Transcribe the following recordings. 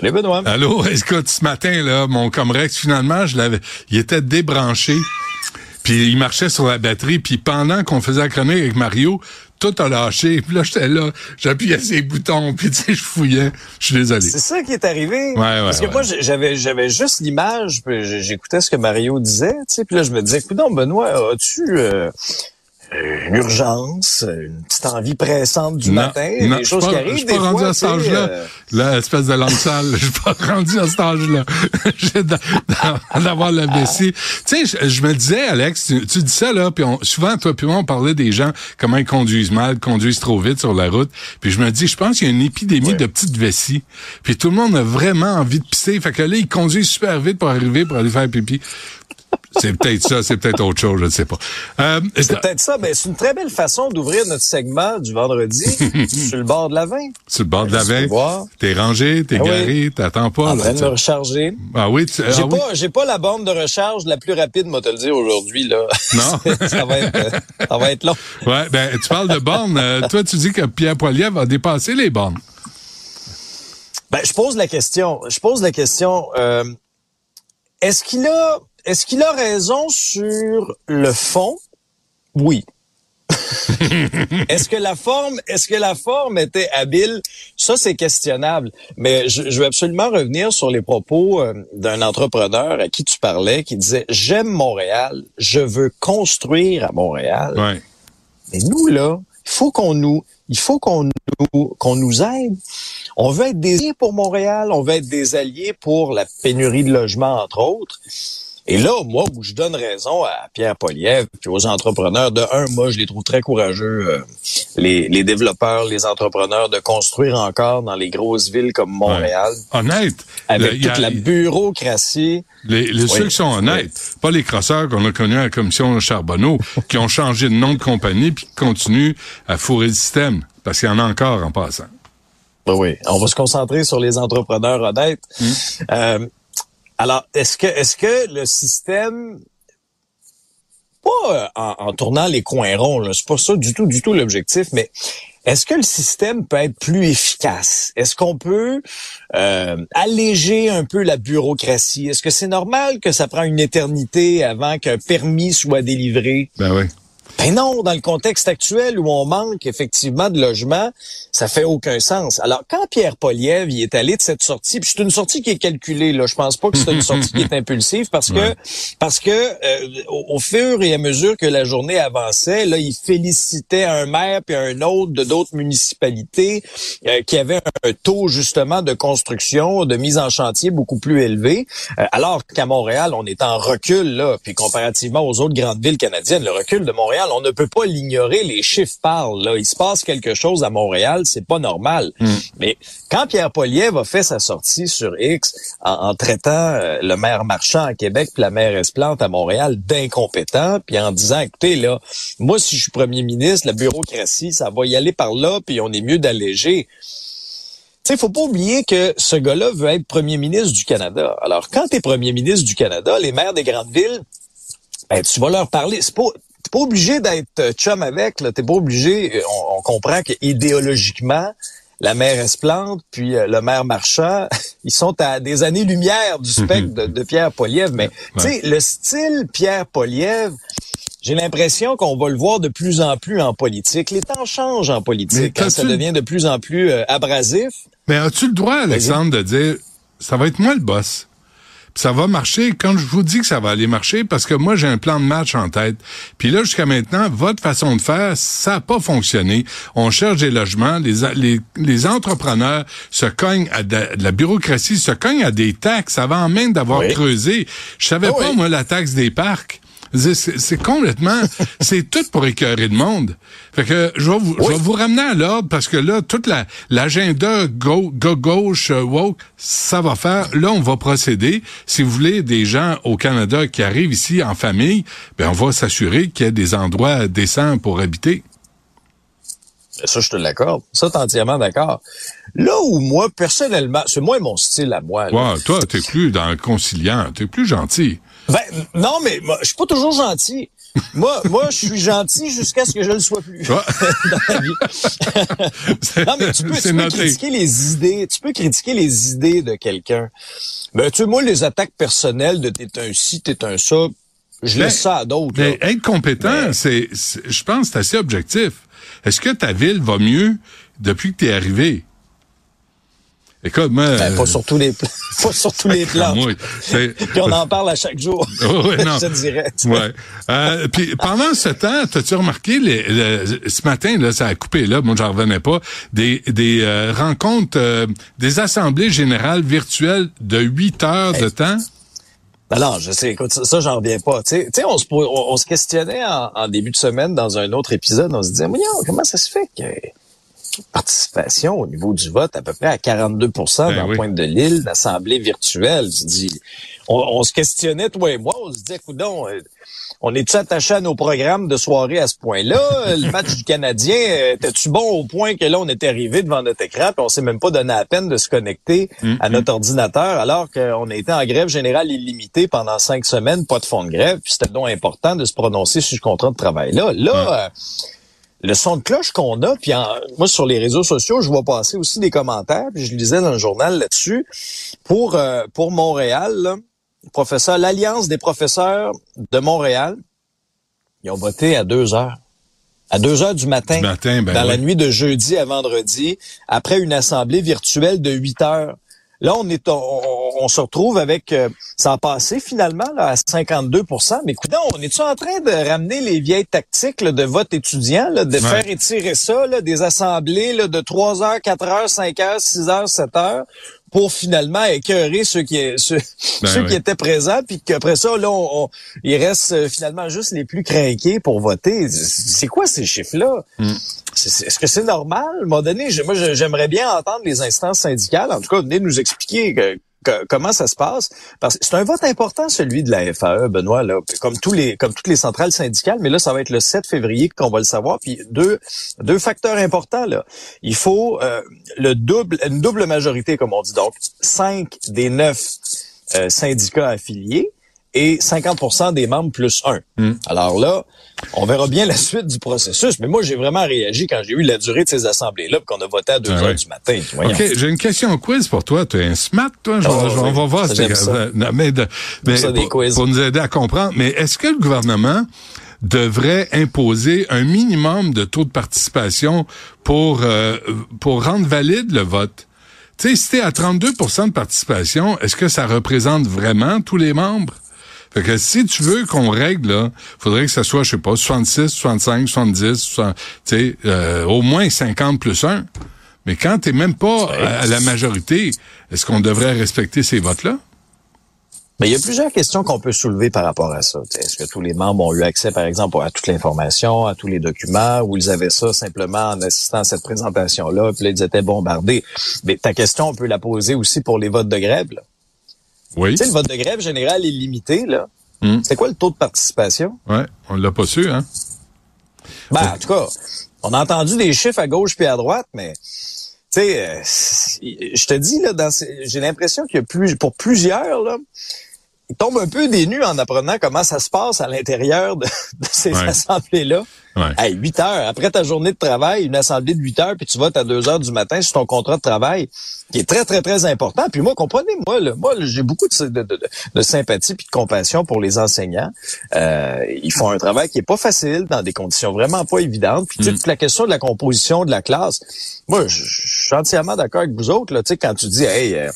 Salut Benoît. Allô, écoute, ce matin, là, mon Comrex, finalement, je l'avais, il était débranché. Puis il marchait sur la batterie. Puis pendant qu'on faisait la chronique avec Mario, tout a lâché. Puis là, j'étais là, j'appuyais ses boutons, puis tu sais, je fouillais. Je suis désolé. C'est ça qui est arrivé. Ouais, ouais, Parce que ouais. moi, j'avais j'avais juste l'image, puis j'écoutais ce que Mario disait, tu sais, puis là, je me disais, écoute Benoît, as-tu euh, une urgence, une petite envie pressante du Non, matin, non, des choses suis qui pas- arrivent, Je suis pas rendu à cet âge-là. euh, Là, espèce de langue sale. Je suis pas rendu à cet âge-là. D'avoir le vessie. Tu sais, je, me disais, Alex, tu, tu dis ça, là, puis on, souvent, toi puis moi, on parlait des gens, comment ils conduisent mal, conduisent trop vite sur la route. Puis je me dis, je pense qu'il y a une épidémie de petites vessies. Puis tout le monde a vraiment envie de pisser. Fait que là, ils conduisent super vite pour arriver, pour aller faire pipi. C'est peut-être ça, c'est peut-être autre chose, je ne sais pas. Euh, C'est peut-être ça, mais c'est une très belle façon d'ouvrir notre segment du vendredi sur le bord de la vin. sur le bord de la voir. t'es rangé, t'es Ah oui. garé, t'attends pas. En là, train de me recharger. Ah oui, tu, J'ai ah oui. pas, j'ai pas la bande de recharge la plus rapide, moi te le dire aujourd'hui là. Non? ça va être, euh, ça va être long. Ouais, ben tu parles de bornes. euh, toi, tu dis que Pierre Poilievre va dépasser les bornes. Ben, je pose la question. Je pose la question. euh, est-ce qu'il a, est-ce qu'il a raison sur le fond? Oui. est-ce que la forme, est-ce que la forme était habile? Ça, c'est questionnable. Mais je, je veux absolument revenir sur les propos euh, d'un entrepreneur à qui tu parlais, qui disait j'aime Montréal, je veux construire à Montréal. Ouais. Mais nous, là, il faut qu'on nous, il faut qu'on nous, qu'on nous aide. On veut être des alliés pour Montréal, on veut être des alliés pour la pénurie de logements, entre autres. Et là, moi, où je donne raison à Pierre Poliev puis aux entrepreneurs, de un, moi, je les trouve très courageux, euh, les, les développeurs, les entrepreneurs, de construire encore dans les grosses villes comme Montréal, Honnête. avec le- a- toute la bureaucratie. Les, les ceux qui sont honnêtes, pas les crosseurs qu'on a connus à la commission Charbonneau, qui ont changé de nom de compagnie puis qui continuent à fourrer le système. Parce qu'il y en a encore en passant. Ben oui, on va se concentrer sur les entrepreneurs honnêtes. Euh, alors, est-ce que est-ce que le système pas euh, en, tournant les coins ronds, c'est pas ça du tout, du tout l'objectif, mais est-ce que le système peut être plus efficace? Est-ce qu'on peut euh, alléger un peu la bureaucratie? Est-ce que c'est normal que ça prend une éternité avant qu'un permis soit délivré? Ben oui. Ben non, dans le contexte actuel où on manque effectivement de logements, ça fait aucun sens. Alors, quand Pierre Poliev y est allé de cette sortie, puis c'est une sortie qui est calculée, là, je pense pas que c'est une sortie qui est impulsive parce que Ouais. parce que euh, au, au fur et à mesure que la journée avançait, là, il félicitait un maire puis un autre de d'autres municipalités euh, qui avaient un taux justement de construction, de mise en chantier beaucoup plus élevé, Euh, alors qu'à Montréal, on est en recul là, puis comparativement aux autres grandes villes canadiennes, le recul de Montréal, on ne peut pas l'ignorer, les chiffres parlent là, il se passe quelque chose à Montréal, c'est pas normal. Mais quand Pierre Poliev a fait sa sortie sur X en, en traitant euh, le maire Marchand à Québec puis la maire Esplante à Montréal d'incompétents, puis en disant écoutez là, moi si je suis premier ministre, la bureaucratie, ça va y aller par là, puis on est mieux d'alléger. Tu sais, faut pas oublier que ce gars-là veut être premier ministre du Canada. Alors, quand tu es premier ministre du Canada, les maires des grandes villes, ben, tu vas leur parler. C'est pas, t'es pas obligé d'être euh, chum avec, là. T'es pas obligé. euh, On, on comprend que idéologiquement, la maire Esplante puis euh, le maire Marchand, ils sont à des années-lumière du spectre de, de Pierre Poliev. Mais, tu sais, le style Pierre Poliev, j'ai l'impression qu'on va le voir de plus en plus en politique. Les temps changent en politique. hein, ça devient de plus en plus euh, abrasif. Mais as-tu le droit, Alexandre, de dire ça va être moi le boss? Ça va marcher quand je vous dis que ça va aller marcher parce que moi j'ai un plan de match en tête. Puis là jusqu'à maintenant votre façon de faire ça n'a pas fonctionné. On cherche des logements, les, les, les entrepreneurs se cognent à de, de la bureaucratie se cognent à des taxes avant même d'avoir Oui. creusé. Je savais Ah pas oui. moi la taxe des parcs. C'est complètement, c'est tout pour écœurer le monde. Fait que je vais vous, je vais vous ramener à l'ordre parce que là, toute la l'agenda go, go, gauche euh, woke, ça va faire. Là, on va procéder. Si vous voulez des gens au Canada qui arrivent ici en famille, ben on va s'assurer qu'il y a des endroits décents pour habiter. Ça, je te l'accorde. Ça, t'es entièrement d'accord. Là où moi, personnellement, c'est moins mon style à moi. Là. Ouais, toi, t'es plus dans le conciliant, t'es plus gentil. Ben, non, mais moi, je suis pas toujours gentil. moi, moi, je suis gentil jusqu'à ce que je ne le sois plus dans la vie. non, mais tu peux, tu peux critiquer les idées, tu peux critiquer les idées de quelqu'un. Ben, tu sais, moi, les attaques personnelles de t'es un ci, t'es un ça, je laisse ça à d'autres. Mais être compétent, c'est, je pense, c'est assez objectif. Est-ce que ta ville va mieux depuis que tu es arrivé? Écoute, moi, ben, pas sur tous les plans. pas sur tous les plans. puis on en parle à chaque jour. Oh, non. je dirais. Ouais. Euh, puis pendant ce temps, as-tu remarqué les, ce matin là, ça a coupé là, moi j'en revenais pas, des des euh, rencontres, euh, des assemblées générales virtuelles de huit heures de temps? Ben non, je sais, écoute, ça, j'en reviens pas. Tu sais, on se, on, se questionnait en, début de semaine dans un autre épisode, on se disait, comment ça se fait que participation au niveau du vote à peu près à 42% ben dans le Pointe de l'île, d'assemblée virtuelle. dis, on, se questionnait, toi et moi, on se disait, coudon, euh, on est-tu attaché à nos programmes de soirée à ce point-là? Le match du Canadien, euh, était-tu bon au point que là, on était arrivé devant notre écran et on s'est même pas donné la peine de se connecter mm, à notre mm. ordinateur alors qu'on a été en grève générale illimitée pendant cinq semaines, pas de fond de grève, puis c'était donc important de se prononcer sur ce contrat de travail-là. Là, euh, le son de cloche qu'on a, puis moi sur les réseaux sociaux, je vois passer aussi des commentaires, puis je lisais dans le journal là-dessus pour euh, pour Montréal, là, professeur, l'Alliance des professeurs de Montréal, ils ont voté à deux heures. À deux heures du matin, ben dans la nuit de jeudi à vendredi, après une assemblée virtuelle de huit heures. Là, on est, on, se retrouve avec, euh, ça a passé finalement là, à 52% Mais écoutez, on est-tu en train de ramener les vieilles tactiques de vote étudiant, là, de faire étirer ça, là, des assemblées là, de 3 heures, 4 heures, 5 heures, 6 heures, 7 heures, pour finalement écœurer ceux qui ceux, ben ceux qui étaient présents puis qu'après ça là on, il reste euh, finalement juste les plus craqués pour voter. C'est quoi ces chiffres là mm. est-ce que c'est normal? À un moment donné moi j'aimerais bien entendre les instances syndicales. En tout cas venez nous expliquer que, comment ça se passe? Parce que c'est un vote important celui de la FAE, Benoît, là, comme toutes les centrales syndicales, mais là ça va être le 7 février qu'on va le savoir. Puis deux facteurs importants. Il faut euh, le double une double majorité comme on dit donc cinq des neuf euh, syndicats affiliés et 50 des membres plus un. Hmm. Alors là, on verra bien la suite du processus. Mais moi, j'ai vraiment réagi quand j'ai eu la durée de ces assemblées-là, qu'on a voté à 2 ah heures du matin. OK, j'ai une question quiz pour toi. Tu es un smart, toi? Je, oh, on va voir. Ça, ça. mais, de, mais pour, pour, nous aider à comprendre. Mais est-ce que le gouvernement devrait imposer un minimum de taux de participation pour, euh, pour rendre valide le vote? Tu sais, si t'es à 32% de participation, est-ce que ça représente vraiment tous les membres? Fait que si tu veux qu'on règle, là, faudrait que ça soit, je sais pas, 66, 65, 70, tu sais, euh, au moins 50 plus 1. Mais quand t'es même pas à, la majorité, est-ce qu'on devrait respecter ces votes-là? Mais il y a plusieurs questions qu'on peut soulever par rapport à ça. Est-ce que tous les membres ont eu accès, par exemple, à toute l'information, à tous les documents, ou ils avaient ça simplement en assistant à cette présentation-là, puis là, ils étaient bombardés? Mais ta question, on peut la poser aussi pour les votes de grève. Là. Oui. Tu sais, le vote de grève général est limité, là. Hmm. C'est quoi le taux de participation? Ouais, on l'a pas su, hein? Ben, en tout cas, on a entendu des chiffres à gauche puis à droite, mais tu sais, euh, je te dis là, j'ai l'impression qu'il y a plus, pour plusieurs là, ils tombent un peu dénus en apprenant comment ça se passe à l'intérieur de, ces assemblées-là. Ouais. À 8 heures, après ta journée de travail, une assemblée de 8 heures, puis tu votes à 2 heures du matin sur ton contrat de travail, qui est très, très, très important. Puis moi, comprenez-moi, là, moi, j'ai beaucoup de, de, de, sympathie puis de compassion pour les enseignants. Euh, ils font un travail qui est pas facile, dans des conditions vraiment pas évidentes. Puis, tu sais, mm. la question de la composition de la classe, moi, je, suis entièrement d'accord avec vous autres, là, tu sais, quand tu dis, hey, euh,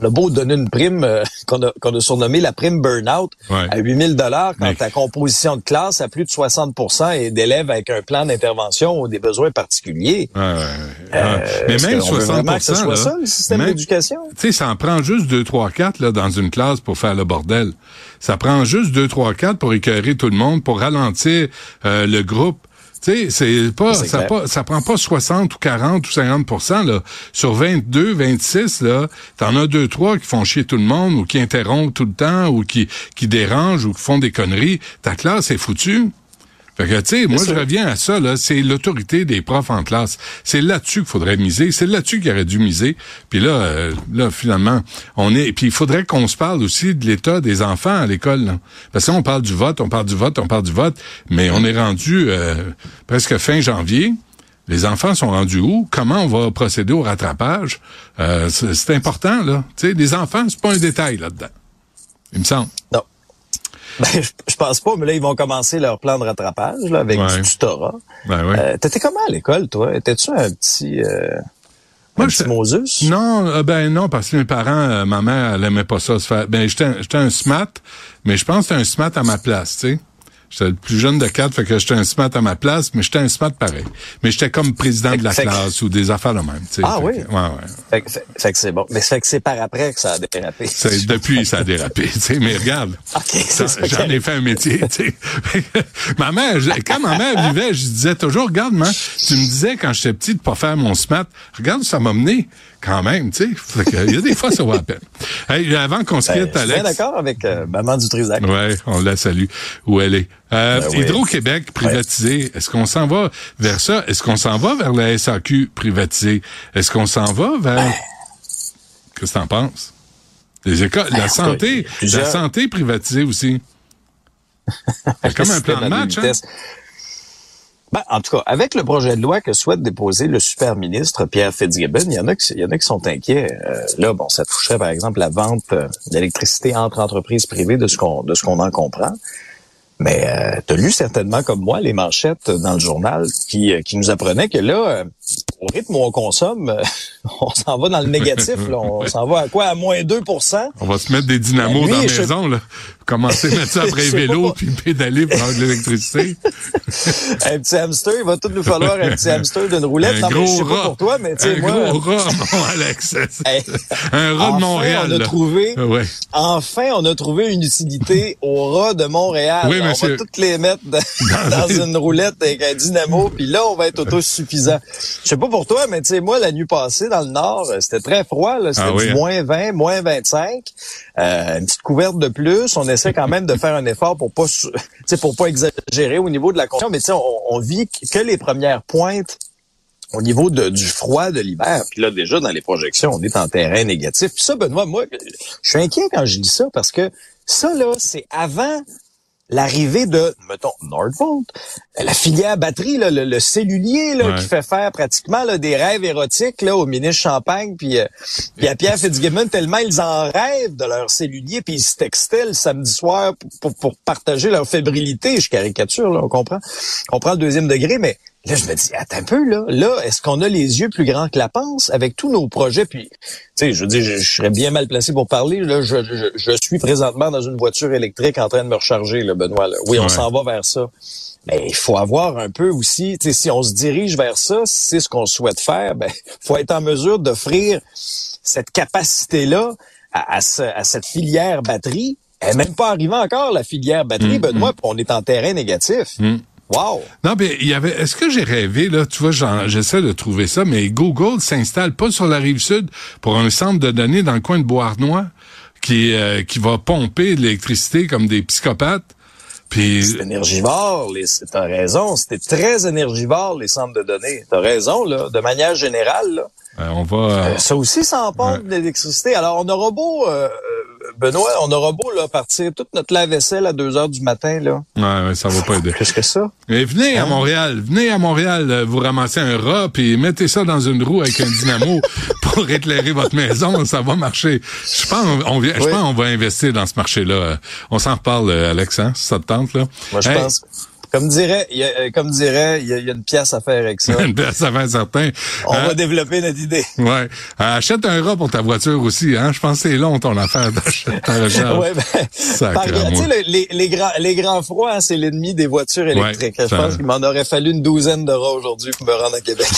on a beau donner une prime euh, qu'on a, qu'on a surnommée la prime burnout Ouais. à 8000 dollars quand Mais- ta composition de classe à plus de 60% et d'élèves avec un plan d'intervention ou des besoins particuliers. Ouais, ouais, ouais. Euh, mais même qu'on veut 60 vraiment que ce soit là, ça, le système d'éducation? Tu sais, ça en prend juste 2, 3, 4 là, dans une classe pour faire le bordel. Ça prend juste 2, 3, 4 pour écœurer tout le monde, pour ralentir euh, le groupe. Tu sais, c'est pas, ça, pas, ça prend pas 60 ou 40 ou 50% là. Sur 22, 26, là, t'en as deux, trois qui font chier tout le monde ou qui interrompent tout le temps ou qui, qui dérangent ou qui font des conneries. Ta classe est foutue. Fait que, tu sais, moi, je reviens à ça, là, c'est l'autorité des profs en classe. C'est là-dessus qu'il faudrait miser. C'est là-dessus qu'il aurait dû miser. Puis là, euh, là, finalement, on est... Puis il faudrait qu'on se parle aussi de l'état des enfants à l'école, là. Parce qu'on parle du vote, on parle du vote, on parle du vote, mais on est rendu euh, presque fin janvier. Les enfants sont rendus où? Comment on va procéder au rattrapage? Euh, c'est c'est important, là. Tu sais, les enfants, c'est pas un détail là-dedans. Il me semble. Non. Ben, je, je pense pas, mais là, ils vont commencer leur plan de rattrapage là, avec Ouais. du tutorat. Ben ouais. Euh, T'étais comment à l'école, toi? Étais-tu un petit, euh, un petit Moses? Non, euh, ben non, parce que mes parents, euh, ma mère, elle aimait pas ça se faire. Ben j'étais un- j'étais un SMAT, mais je pense que c'était un SMAT à ma place, tu sais. J'étais le plus jeune de quatre, fait que j'étais un SMAT à ma place, mais j'étais un SMAT pareil. Mais j'étais comme président de la que- classe ou des affaires de même, tu sais. Ah Fait oui? que- ouais, ouais. Fait, que- fait- que c'est bon. Mais fait que c'est par après que ça a dérapé. C'est- depuis, ça a dérapé, tu sais, mais regarde. OK, c'est Ça, ça. J'en ai fait un métier, ma mère, je- quand ma mère vivait, je disais toujours, regarde, man, tu me disais quand j'étais petit de pas faire mon SMAT, regarde où ça m'a mené, quand même, tu sais. Il y a des fois, ça vaut la peine. Hey, avant qu'on se Ben, quitte, je suis bien Alex. d'accord avec euh, Maman du Trisac. Ouais, on la salue où elle est? Euh, Ben oui. Hydro-Québec privatisé, est-ce qu'on s'en va vers ça? Est-ce qu'on s'en va vers la SAQ privatisée? Est-ce qu'on s'en va vers... Qu'est-ce que t'en penses? Les écoles, la Ben, santé, plusieurs- la santé privatisée aussi. C'est comme un plan de match, hein? Ben, en tout cas, avec le projet de loi que souhaite déposer le super ministre Pierre Fitzgibbon, il y en a qui, il y en a qui sont inquiets. Euh, là, bon, ça toucherait par exemple la vente euh, d'électricité entre entreprises privées, de ce qu'on de ce qu'on en comprend. Mais euh, tu lu certainement comme moi les manchettes dans le journal qui, euh, qui nous apprenaient que là, euh, au rythme où on consomme, euh, on s'en va dans le négatif. Là. On s'en va à quoi? À moins 2 On va se mettre des dynamos Ben, dans la maison, là. Commencer à mettre ça après vélo, puis pédaler pour avoir de l'électricité. un petit hamster, il va tout nous falloir un petit hamster d'une roulette. Un non, gros je sais pas rat. pour toi, mais tu sais, un moi... gros rat, mon Alex. Un rat enfin, de Montréal. on a trouvé, Ouais. enfin, on a trouvé une utilité au rat de Montréal. Oui, on va toutes les mettre dans, dans une roulette avec un dynamo, puis là, on va être autosuffisant. Je sais pas pour toi, mais tu sais, moi, la nuit passée, dans le Nord, euh, c'était très froid. C'était Ah oui, du hein? moins 20, moins 25. Euh, une petite couverte de plus. On essaie quand même de faire un effort pour pas, pour pas exagérer au niveau de la condition. Mais on, on vit que les premières pointes au niveau de- du froid de l'hiver. Puis là, déjà, dans les projections, on est en terrain négatif. Puis ça, Benoît, moi, je suis inquiet quand je dis ça parce que ça, là, c'est avant l'arrivée de, mettons, Nordvolt, la filière batterie, là, le, le cellulier là, Ouais. qui fait faire pratiquement là, des rêves érotiques là, au ministre Champagne, puis, euh, puis à Pierre Fitzgibbon, tellement ils en rêvent de leur cellulier, puis ils se textaient le samedi soir pour, pour, pour partager leur fébrilité. Je caricature, là, on comprend. On prend le deuxième degré, mais là, je me dis, attends un peu, là, là, est-ce qu'on a les yeux plus grands que la panse avec tous nos projets? Puis, tu sais, je veux dire, je, je serais bien mal placé pour parler. Là, je, je, je suis présentement dans une voiture électrique en train de me recharger, là, Benoît. là. Oui, on Ouais. s'en va vers ça. Mais il faut avoir un peu aussi, tu sais, si on se dirige vers ça, si c'est ce qu'on souhaite faire, ben, faut être en mesure d'offrir cette capacité-là à, à ce- à cette filière batterie. Elle n'est même pas arrivée encore, la filière batterie, Mm, Benoît, puis on est en terrain négatif. Wow! Non, mais il y avait. Est-ce que j'ai rêvé là? Tu vois, j'essaie de trouver ça, mais Google s'installe pas sur la rive sud pour un centre de données dans le coin de Beauharnois qui euh, qui va pomper de l'électricité comme des psychopathes. Puis C'est énergivore, les, t'as raison, c'était très énergivore, les centres de données. T'as raison, là, de manière générale, là. euh, on va. euh, ça aussi, ça en pompe de l'électricité. Alors, on aura beau, euh, euh, Benoît, on aura beau, là, partir toute notre lave-vaisselle à 2 heures du matin, là. ouais, ouais, ça va pas aider. Plus que ça? Mais venez Hein? à Montréal, venez à Montréal, euh, vous ramassez un rat puis mettez ça dans une roue avec un dynamo pour éclairer votre maison, ça va marcher. Je pense on, je Oui. pense on va investir dans ce marché-là. Euh, On s'en reparle, euh, Alex, hein, si ça te tente là. Moi, je Hey, pense. Comme dirait, il y a, comme dirait, il y, a, une pièce à faire avec ça. une pièce à faire certain. On va développer notre idée. Ouais. achète un rat pour ta voiture aussi, hein. Je pense que c'est long ton affaire d'acheter un ouais, ben, sais, les, les, grands, les grands froids, hein, c'est l'ennemi des voitures électriques. je pense qu'il m'en aurait fallu une douzaine de rats aujourd'hui pour me rendre à Québec.